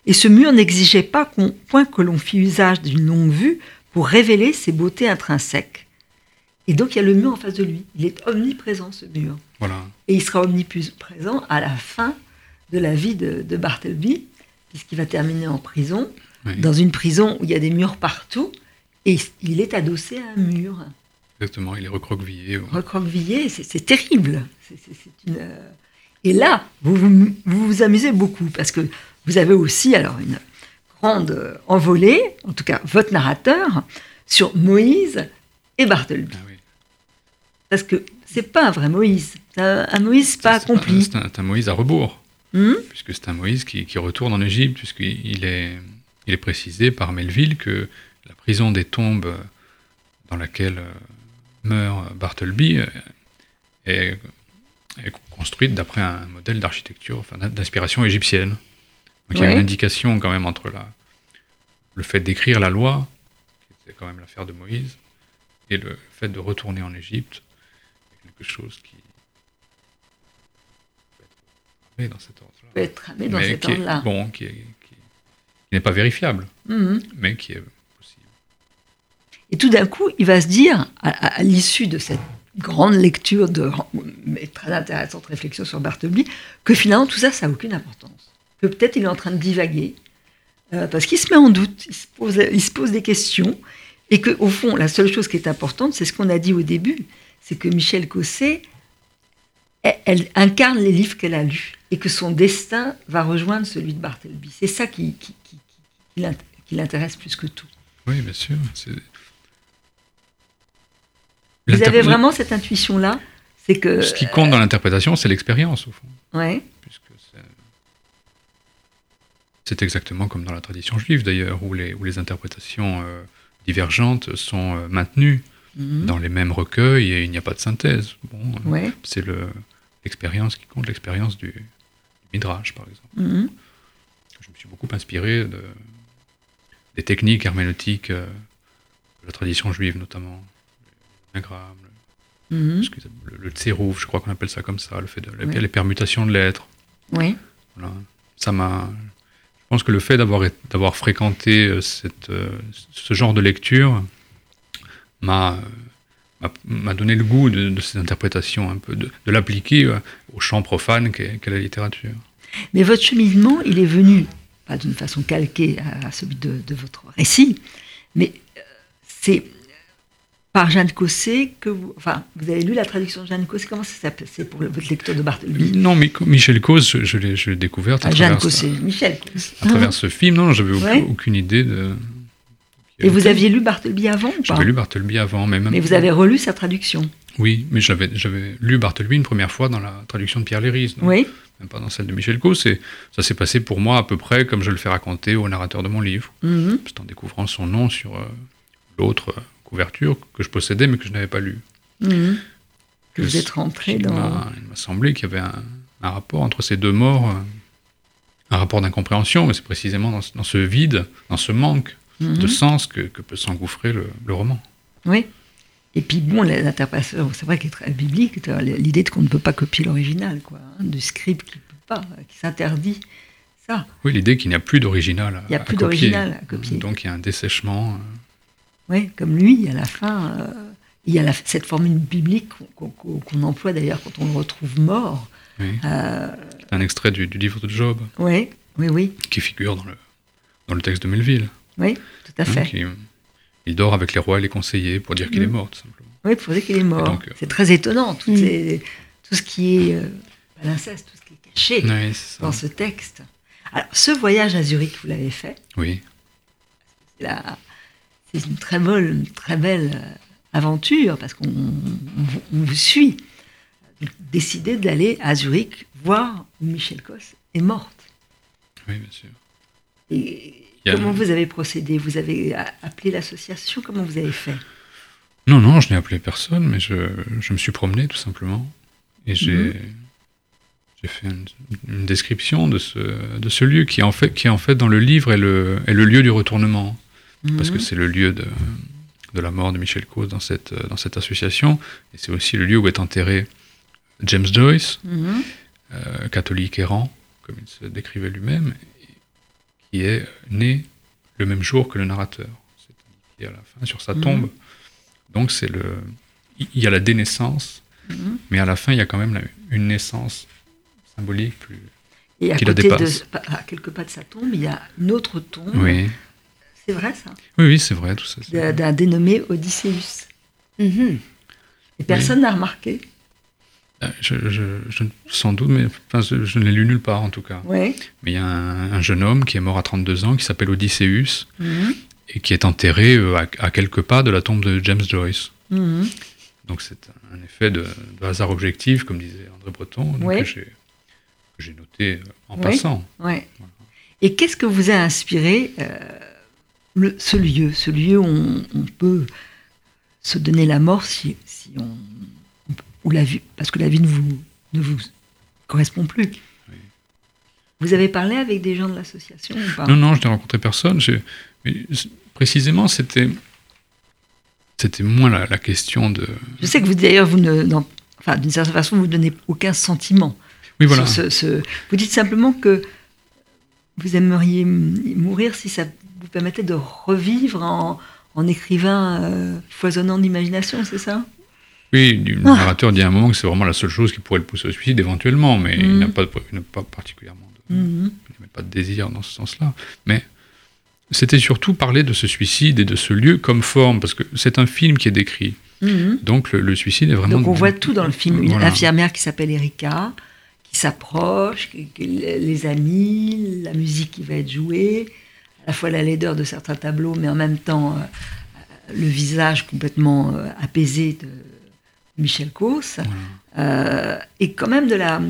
et ce mur n'exigeait pas point que l'on fit usage d'une longue vue pour révéler ses beautés intrinsèques. Et donc il y a le mur en face de lui. Il est omniprésent, ce mur. Voilà. Et il sera omniprésent à la fin de la vie de, de Bartleby, puisqu'il va terminer en prison, dans une prison où il y a des murs partout, et il est adossé à un mur. Exactement, il est recroquevillé. Recroquevillé, c'est terrible. Euh, et là, vous vous, vous amusez beaucoup parce que vous avez aussi alors une grande euh, envolée, en tout cas votre narrateur, sur Moïse et Bartleby. Ah parce que c'est pas un vrai Moïse, c'est un, Moïse pas accompli. C'est un, Moïse à rebours, hmm? puisque c'est un Moïse qui, retourne en Égypte, puisqu'il est, il est précisé par Melville que la prison des tombes dans laquelle euh, meurt Bartleby euh, est est construite d'après un modèle d'architecture, enfin, d'inspiration égyptienne. Donc il y a une indication quand même entre la, le fait d'écrire la loi, qui était quand même l'affaire de Moïse, et le fait de retourner en Égypte, quelque chose qui peut être dans cet ordre-là. Peut être dans cet ordre-là. Bon, qui, n'est pas vérifiable, mhm. mais qui est possible. Et tout d'un coup, il va se dire, à, l'issue de cette grande lecture, de, mais très intéressante réflexion sur Bartleby, que finalement tout ça, ça n'a aucune importance. Que peut-être il est en train de divaguer, euh, parce qu'il se met en doute, il se pose, il se pose des questions, et qu'au fond, la seule chose qui est importante, c'est ce qu'on a dit au début, c'est que Michel Cosset, elle, incarne les livres qu'elle a lus, et que son destin va rejoindre celui de Bartleby. C'est ça qui, qui, qui l'intéresse plus que tout. Oui, bien sûr. Vous avez vraiment cette intuition-là? C'est que ce qui compte dans l'interprétation, c'est l'expérience au fond. Ouais. c'est exactement comme dans la tradition juive d'ailleurs, où les, où les interprétations euh, divergentes sont euh, maintenues mhm. dans les mêmes recueils et il n'y a pas de synthèse. Bon, euh, c'est l'expérience qui compte, l'expérience du, midrash par exemple. Mhm. Je me suis beaucoup inspiré de, des techniques herméneutiques de la tradition juive notamment, le, mhm. le, le, tsérouf, je crois qu'on appelle ça comme ça, le fait de les, permutations de lettres. Oui. Voilà. Ça m'a je pense que le fait d'avoir fréquenté euh, cette, euh, ce genre de lecture m'a m'a donné le goût de, de, ces interprétations, un peu de, l'appliquer euh, au champ profane qu'est la littérature. Mais votre cheminement, il est venu, pas d'une façon calquée à, celui de, votre récit, mais c'est par Jeanne Cossé que vous, enfin, vous avez lu la traduction de Jeanne Cossé. Comment ça s'appelle? C'est pour votre lecteur de Barthélemy Non, mais Michel Cause, je, l'ai découvert à ah, Jeanne Cossé, Michel À travers ce film, non, j'avais aucune idée de. Et vous aviez lu Bartleby avant J'avais lu Bartleby avant, mais même. Mais vous avez relu sa traduction Oui, mais j'avais lu Bartleby une première fois dans la traduction de Pierre Léris. Oui. Même pas dans celle de Michel Cause. Ça s'est passé pour moi à peu près comme je le fais raconter au narrateur de mon livre. Mhm. C'est en découvrant son nom sur euh, l'autre. Euh, couverture que je possédais mais que je n'avais pas lu. Mhm. Que vous êtes rentré dans. Il m'a semblé qu'il y avait un, rapport entre ces deux morts, euh, un rapport d'incompréhension, mais c'est précisément dans, ce vide, dans ce manque de mhm. sens que, peut s'engouffrer le, roman. Oui. Et puis bon, l'interprétation, c'est vrai qu'il est très biblique, l'idée qu'on ne peut pas copier l'original, quoi, hein, du script qui peut pas, qui s'interdit. Ça. Oui, l'idée qu'il n'y a plus d'original. Il n'y a plus d'original à copier. Donc il y a un dessèchement. Euh, oui, comme lui, à la fin, euh, il y a cette formule biblique qu'on emploie d'ailleurs quand on le retrouve mort. Euh, un extrait du, livre de Job. Oui, oui, oui. Qui figure dans le, dans le texte de Melville. Oui, tout à hein, fait. il dort avec les rois et les conseillers pour dire qu'il est mm. mort, tout simplement. Oui, pour dire qu'il est mort. Euh, c'est très étonnant, tout, mm. tout ce qui est l'inceste, tout ce qui est caché dans ce texte. Alors, ce voyage à Zurich, vous l'avez fait Oui. C'est une très belle, très belle euh, aventure parce qu'on vous suit. Décider d'aller à Zurich voir où Michel Cos est morte. Oui, bien sûr. Et comment vous avez procédé? Vous avez appelé l'association? Comment vous avez fait? Non, non, je n'ai appelé personne, mais je, je, me suis promené tout simplement. Et j'ai. J'ai fait une, description de ce, de ce lieu qui en, fait, qui, en fait, dans le livre, est le, est le lieu du retournement parce que mhm. c'est le lieu de, de, la mort de Michel Cause dans cette, dans cette association, et c'est aussi le lieu où est enterré James Joyce, mhm. euh, catholique errant, comme il se décrivait lui-même, qui est né le même jour que le narrateur. C'est à la fin sur sa mhm. tombe. Donc c'est le, il y a la dénaissance, mais à la fin il y a quand même une naissance symbolique plus. Et à côté de, à quelques pas de sa tombe, il y a une autre tombe. Oui c'est vrai ça? Oui, oui, c'est vrai tout ça. D'un dénommé Odysseus. Mhm. Et personne n'a remarqué euh, je, sans doute, mais enfin, je, ne l'ai lu nulle part en tout cas. Oui. Mais il y a un, jeune homme qui est mort à 32 ans, qui s'appelle Odysseus, mhm. et qui est enterré euh, à, quelques pas de la tombe de James Joyce. Mhm. Donc c'est un effet de, hasard objectif, comme disait André Breton, que j'ai noté euh, en passant. Et qu'est-ce que vous a inspiré ce lieu, ce lieu où on, peut se donner la mort si, si on, ou la vie, parce que la vie ne vous, ne vous correspond plus. Vous avez parlé avec des gens de l'association ou pas? Non, non, je n'ai rencontré personne. Mais précisément, c'était c'était moins la, question de. Je sais que vous d'ailleurs vous ne, enfin d'une certaine façon vous donnez aucun sentiment. Oui voilà. Ce, vous dites simplement que vous aimeriez mourir si ça vous permettait de revivre en, en écrivain euh, foisonnant d'imagination, c'est ça? Oui, le ah. narrateur dit à un moment que c'est vraiment la seule chose qui pourrait le pousser au suicide éventuellement, mais il n'a mhm. pas, pas particulièrement de, mhm. pas de désir dans ce sens-là. Mais c'était surtout parler de ce suicide et de ce lieu comme forme, parce que c'est un film qui est décrit. Mhm. Donc le, suicide est vraiment. Donc on voit tout dans le film. Une infirmière qui s'appelle Erika, qui s'approche, les amis, la musique qui va être jouée, à la fois la laideur de certains tableaux, mais en même temps euh, le visage complètement euh, apaisé de Michel Causse, euh, et quand même de la,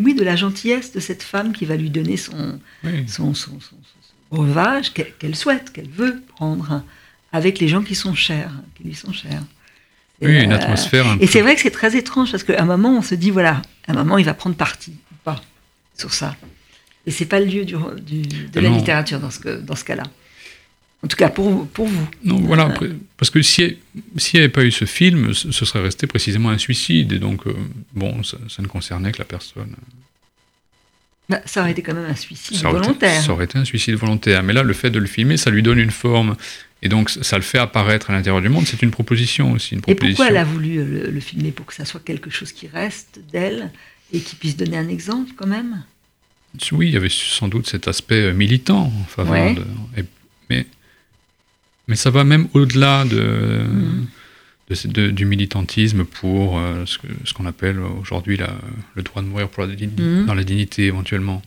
oui, de la gentillesse de cette femme qui va lui donner son, son, son, breuvage qu'elle souhaite, qu'elle veut prendre avec les gens qui sont chers, qui lui sont chers. oui, une euh, atmosphère. et c'est vrai que c'est très étrange parce qu'à un moment, on se dit voilà, à un moment, il va prendre parti ou pas sur ça. Et c'est pas le lieu du, de la littérature dans ce, dans ce cas-là. En tout cas, pour, pour vous. Non, voilà, parce que s'il si n'y avait pas eu ce film, ce serait resté précisément un suicide. Et donc, euh, bon, ça, ne concernait que la personne. Bah, ça aurait été quand même un suicide volontaire. ça aurait été un suicide volontaire. Mais là, le fait de le filmer, ça lui donne une forme. Et donc, ça le fait apparaître à l'intérieur du monde. C'est une proposition aussi. Une proposition. Et pourquoi elle a voulu euh, le, filmer Pour que ça soit quelque chose qui reste d'elle et qui puisse donner un exemple quand même? Oui, il y avait sans doute cet aspect militant en faveur de. mais mais ça va même au-delà de, de, du militantisme pour euh, ce qu'on appelle aujourd'hui le droit de mourir pour la, mm. dans la dignité éventuellement.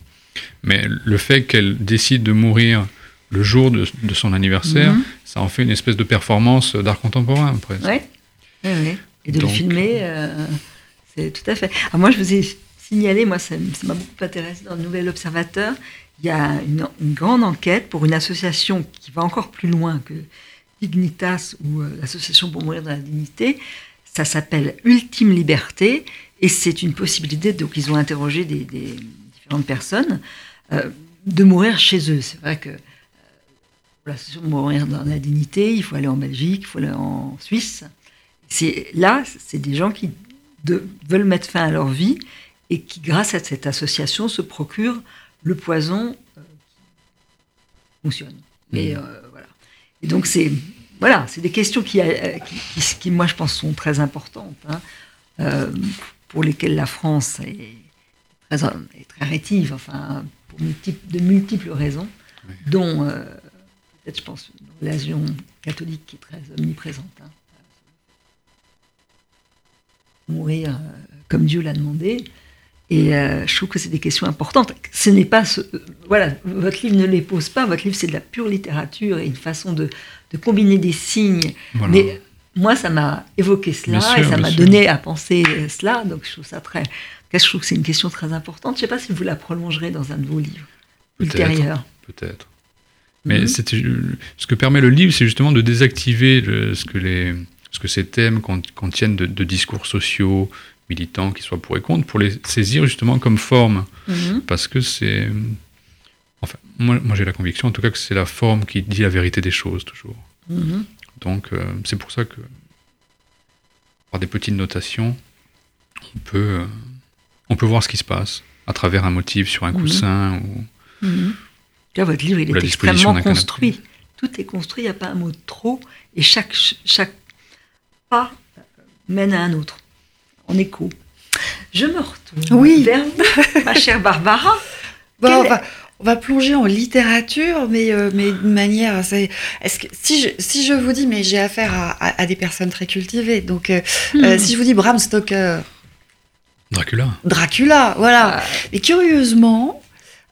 Mais le fait qu'elle décide de mourir le jour de, de son anniversaire, mm. ça en fait une espèce de performance d'art contemporain presque. Oui, ouais, Et de le filmer, euh, c'est tout à fait. Alors moi, je vous ai signalé, moi, ça m'a beaucoup intéressé dans le Nouvel Observateur, il y a une, grande enquête pour une association qui va encore plus loin que Dignitas ou euh, l'Association pour mourir dans la dignité. Ça s'appelle Ultime Liberté et c'est une possibilité. Donc, ils ont interrogé des, différentes personnes euh, de mourir chez eux. C'est vrai que euh, pour l'association pour mourir dans la dignité, il faut aller en Belgique, il faut aller en Suisse. Là, c'est des gens qui veulent mettre fin à leur vie et qui, grâce à cette association, se procurent le poison euh, fonctionne. Mais mmh. euh, voilà. Et donc c'est voilà, c'est des questions qui, euh, qui, moi je pense sont très importantes, hein, pour lesquelles la France est très, est très rétive, enfin pour de multiples raisons, dont peut-être je pense une relation catholique qui est très omniprésente. Hein. Mourir comme Dieu l'a demandé, et euh, je trouve que c'est des questions importantes. Ce n'est pas ce, voilà, votre livre ne les pose pas. Votre livre, c'est de la pure littérature et une façon de, de combiner des signes. Mais moi, ça m'a évoqué cela et ça m'a donné à penser cela. Donc, je trouve ça très. Je trouve que c'est une question très importante. Je ne sais pas si vous la prolongerez dans un de vos livres ultérieurs. Peut-être. Mais mhm. ce que permet le livre, c'est justement de désactiver ce, que les, ce que ces thèmes contiennent de, de discours sociaux, militants qui soient pour et contre, pour les saisir justement comme forme. Mhm. Parce que c'est. Enfin, moi, moi j'ai la conviction en tout cas que c'est la forme qui dit la vérité des choses toujours. Mhm. Donc euh, c'est pour ça que par des petites notations, on peut, euh, on peut voir ce qui se passe à travers un motif sur un mhm. coussin ou. Là, votre livre, il est extrêmement construit. Tout est construit, il n'y a pas un mot de trop, et chaque, chaque pas mène à un autre en écho. Je me retourne oui. vers ma chère Barbara. (laughs) on, va, plonger en littérature, mais, euh, mais de manière. Est-ce que, si, je, si je vous dis, mais j'ai affaire à, des personnes très cultivées, donc euh, euh, hmm. si je vous dis Bram Stoker. Dracula. Dracula, voilà. Ah. Et curieusement,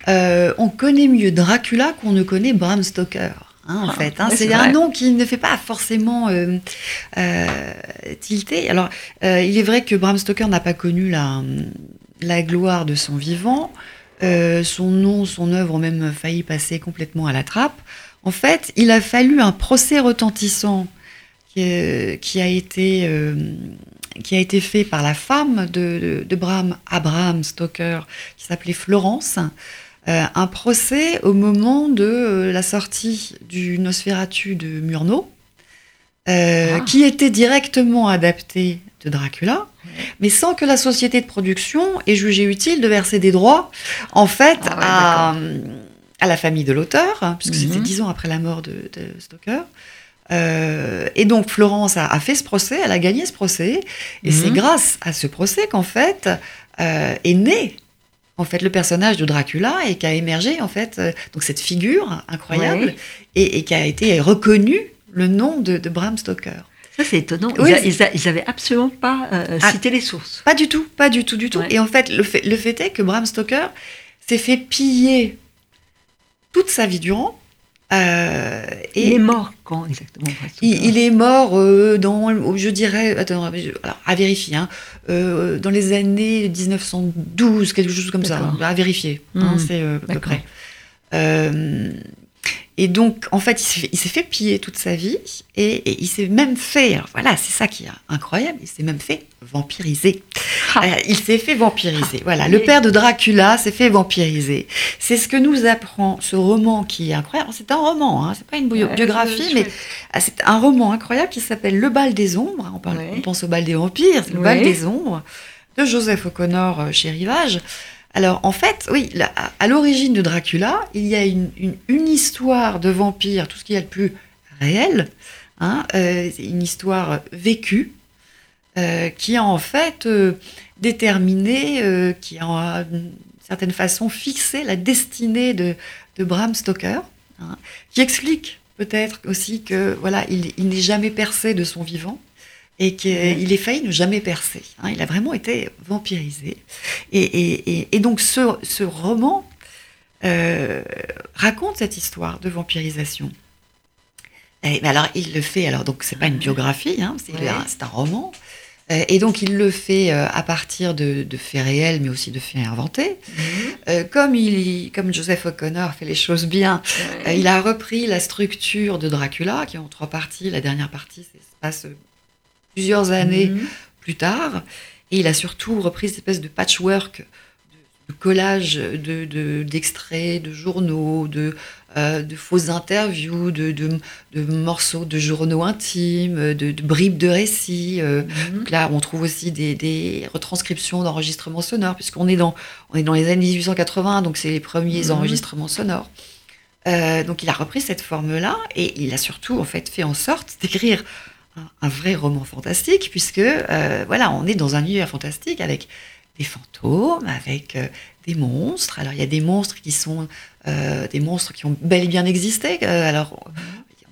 on connaît mieux Dracula qu'on ne connaît Bram Stoker. Hein, en ah, fait. Hein. c'est un nom qui ne fait pas forcément euh, euh, tilter. Alors, euh, il est vrai que Bram Stoker n'a pas connu la, la gloire de son vivant. son nom, son œuvre ont même failli passer complètement à la trappe. En fait, il a fallu un procès retentissant qui, qui a été qui a été fait par la femme de, de, Bram, Abraham Stoker, qui s'appelait Florence. Euh, un procès au moment de euh, la sortie du Nosferatu de Murnau, euh, ah. qui était directement adapté de Dracula, mais sans que la société de production ait jugé utile de verser des droits, en fait, ah à, la famille de l'auteur, hein, puisque c'était mhm. dix ans après la mort de, Stoker. et donc Florence a, fait ce procès, elle a gagné ce procès, et c'est mhm. grâce à ce procès qu'en fait est né en fait le personnage de Dracula et qui a émergé en fait euh, donc cette figure incroyable et, qui a été reconnu le nom de, Bram Stoker. Ça c'est étonnant. ils, n'avaient absolument pas euh, ah, cité les sources. Pas du tout, pas du tout, du tout. Et en fait le, fait, le fait est que Bram Stoker s'est fait piller toute sa vie durant euh, il est mort quand exactement il, est mort euh, dans, je dirais, attends, alors, à vérifier, hein, euh, dans les années 1912, quelque chose comme ça, à vérifier, hein, mmh. c'est à peu près. Et donc, en fait, il s'est fait piller toute sa vie et, il s'est même fait, voilà, c'est ça qui est incroyable, il s'est même fait vampiriser. Euh, il s'est fait vampiriser. Ah. Voilà, le père de Dracula s'est fait vampiriser. C'est ce que nous apprend ce roman qui est incroyable. C'est un roman, hein, c'est pas une biographie, mais ah, c'est un roman incroyable qui s'appelle Le bal des ombres. On, parle, on pense au bal des vampires, c'est le bal des ombres de Joseph O'Connor euh, chez Rivage. Alors en fait, oui, à l'origine de Dracula, il y a une, histoire de vampire, tout ce qu'il y a de plus réel, hein, euh, une histoire vécue, qui a en fait euh, déterminé, qui a d'une certaine façon fixé la destinée de, Bram Stoker, hein, qui explique peut-être aussi que voilà, il n'est jamais percé de son vivant et qu'il est failli ne jamais percer. Hein. il a vraiment été vampirisé. Et, donc ce, roman euh, raconte cette histoire de vampirisation. mais alors il le fait, alors donc c'est pas une biographie, hein, c'est un roman. Euh, et donc il le fait euh, à partir de, faits réels, mais aussi de faits inventés. Mhm. comme, il, comme Joseph O'Connor fait les choses bien, il a repris la structure de Dracula, qui est en trois parties. La dernière partie se passe plusieurs années mhm. plus tard. Et il a surtout repris cette espèce de patchwork de, collage d'extraits, de, de, journaux, de, euh, de fausses interviews, de, morceaux de journaux intimes, de, bribes de récits. Euh. Mhm. Donc là, on trouve aussi des, retranscriptions d'enregistrements sonores, puisqu'on est dans, on est dans les années 1880, donc c'est les premiers mhm. enregistrements sonores. Euh, donc il a repris cette forme-là et il a surtout en fait fait en sorte d'écrire un vrai roman fantastique, puisque voilà, on est dans un univers fantastique avec des fantômes, avec euh, des monstres. Alors il y a des monstres qui sont euh, des monstres qui ont bel et bien existé. alors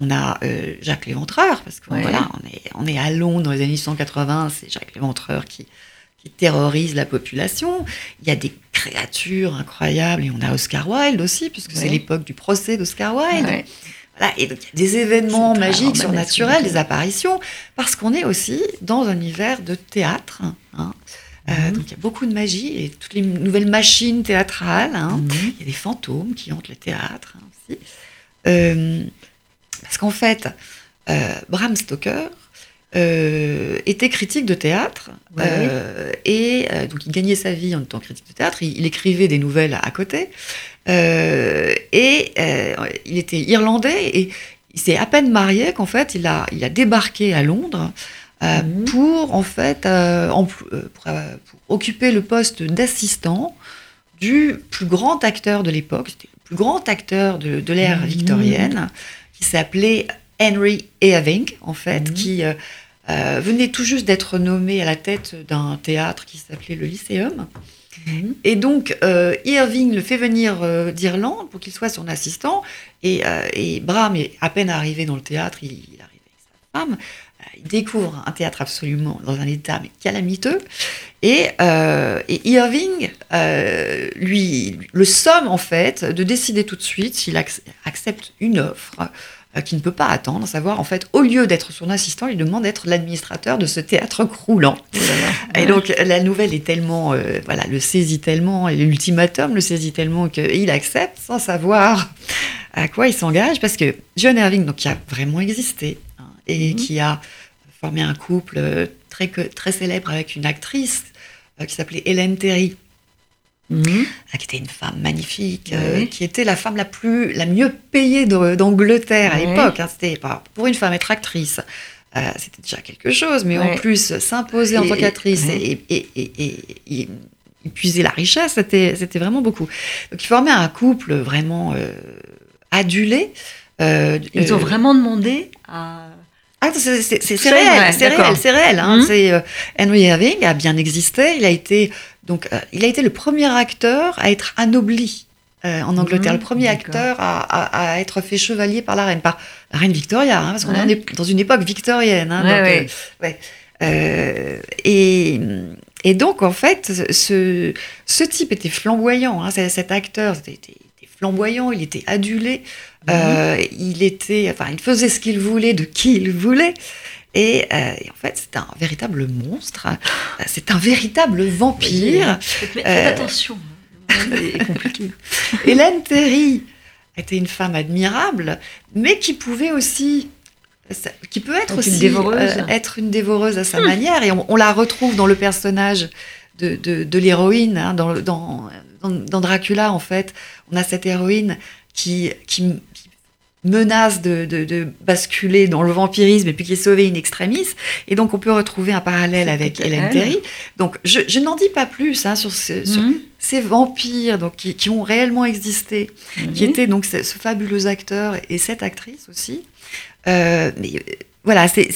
on a Jacques Léventreur, parce que voilà, on est, on est à Londres dans les années 1880, c'est Jacques Léventreur qui, qui terrorise la population. Il y a des créatures incroyables et on a Oscar Wilde aussi, puisque c'est l'époque du procès d'Oscar Wilde et donc il y a des événements magiques, surnaturels, des apparitions, parce qu'on est aussi dans un univers de théâtre. Hein. Euh, mhm. donc il y a beaucoup de magie et toutes les nouvelles machines théâtrales. Hein. Mhm. Il y a des fantômes qui hantent le théâtre hein, aussi. Euh, parce qu'en fait, euh, Bram Stoker était critique de théâtre et donc il gagnait sa vie en étant critique de théâtre. il écrivait des nouvelles à côté. Et il était irlandais et il s'est à peine marié qu'en fait il a, il a débarqué à Londres euh, mhm. pour en fait pour, occuper le poste d'assistant du plus grand acteur de l'époque, c'était le plus grand acteur de, de l'ère mhm. victorienne, qui s'appelait Henry Irving, en fait, mhm. qui venait tout juste d'être nommé à la tête d'un théâtre qui s'appelait le Lycéum. Mhm. Et donc, euh, Irving le fait venir euh, d'Irlande pour qu'il soit son assistant. Et, euh, Bram est à peine arrivé dans le théâtre, il, arrive avec sa femme. Il découvre un théâtre absolument dans un état mais calamiteux. Et, et Irving, lui, le somme en fait de décider tout de suite s'il accepte une offre euh, qui ne peut pas attendre, savoir en fait, au lieu d'être son assistant, il demande d'être l'administrateur de ce théâtre croulant. Et donc la nouvelle est tellement, euh, voilà, le saisit tellement, et l'ultimatum le saisit tellement qu'il accepte sans savoir à quoi il s'engage, parce que John Irving, donc qui a vraiment existé et mhm. qui a formé un couple très, très célèbre avec une actrice qui s'appelait Hélène Terry. Mhm. qui était une femme magnifique, qui était la femme la plus, la mieux payée d'Angleterre à l'époque. Hein. c'était pour une femme être actrice, c'était déjà quelque chose, mais en plus s'imposer en tant qu'actrice et, et, épuiser la richesse, c'était vraiment beaucoup. Donc ils formaient un couple vraiment adulé. Euh, Ils ont euh, vraiment demandé à. Ah, c'est réel, c'est réel, c'est réel. Hein, mhm. euh, Henry Irving a bien existé. Il a été donc, il a été le premier acteur à être anobli en Angleterre, le mhm, premier acteur à, à, être fait chevalier par la reine, par la reine Victoria, hein, parce qu'on est dans une époque victorienne. Hein, donc, ouais. et, et, donc, en fait, ce, ce type était flamboyant. Hein, cet acteur, c'était flamboyant, il était adulé, mhm. euh, il était, enfin, il faisait ce qu'il voulait de qui il voulait. Et, euh, en fait, c'est un véritable monstre. Euh, c'est un véritable vampire. faites attention, (laughs) c'est compliqué. Hélène Terry était une femme admirable, mais qui pouvait aussi qui peut être aussi une dévoreuse. être une dévoreuse à sa hmm. manière et on, la retrouve dans le personnage de, de, l'héroïne hein, dans, dans, dans, Dracula, en fait, on a cette héroïne qui, qui, menace de, basculer dans le vampirisme et puis qui est sauvée in extremis. Et donc, on peut retrouver un parallèle avec Hélène Terry. Donc, je, n'en dis pas plus hein, sur, mhm. ces vampires donc, qui, ont réellement existé, mhm. qui étaient donc ce, fabuleux acteur et cette actrice aussi. Euh, mais euh, voilà, c'est,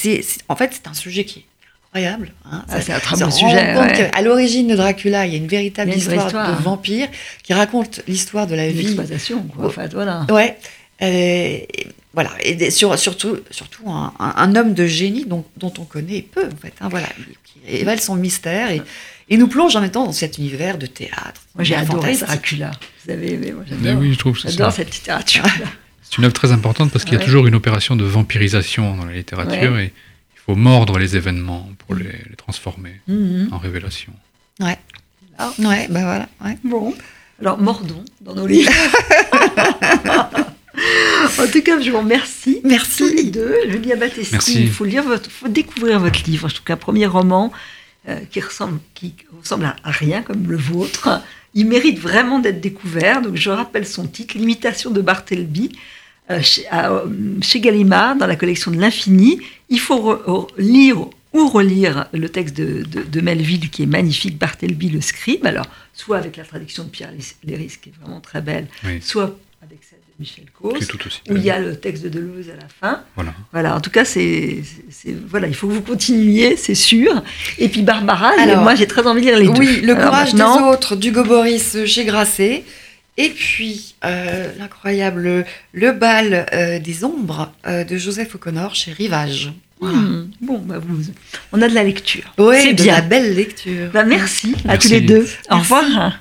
en fait, c'est un sujet qui est incroyable. Hein. Ah, c'est un très beau sujet. À l'origine de Dracula, il y a une véritable histoire, de vampire qui raconte l'histoire de la vie. L'exploitation, quoi. En fait, voilà. Ouais. Et, voilà. Et surtout, surtout un, homme de génie dont, dont, on connaît peu, en fait. Hein, voilà. Qui révèle son mystère et, et, nous plonge en même temps dans cet univers de théâtre. Moi, j'ai adoré Dracula. Vous avez aimé moi, j'adore. oui, je trouve J'adore cette littérature. C'est une œuvre très importante parce qu'il y a toujours une opération de vampirisation dans la littérature et faut mordre les événements pour les, transformer mhm. en révélation. Ouais. Ah. Ouais, ben voilà. Bon. Alors, mordons dans nos livres. (laughs) en tout cas, je vous remercie. Merci. Tous les deux. Julia Battesti, il faut, lire votre, faut découvrir votre livre. Je trouve qu'un premier roman euh, qui, ressemble, qui ressemble à rien comme le vôtre, il mérite vraiment d'être découvert. Donc, je rappelle son titre, L'imitation de Bartleby. Euh, euh, chez, Gallimard, dans la collection de l'Infini. Il faut lire ou relire le texte de, Melville, qui est magnifique, Bartleby le scribe, alors soit avec la traduction de Pierre Léris, qui est vraiment très belle, soit avec celle de Michel Cos, où il y a le texte de Deleuze à la fin. Voilà. voilà en tout cas, c'est, voilà, il faut que vous continuiez, c'est sûr. Et puis Barbara, moi j'ai très envie de lire les deux. Oui, Le courage des autres, d'Hugo Boris chez Grasset. Et puis, euh, l'incroyable Le bal euh, des ombres euh, de Joseph O'Connor chez Rivage. Hmm. Bon, bah vous, on a de la lecture. Oui, c'est bien. la belle lecture. Bah merci, à tous les deux. Au revoir.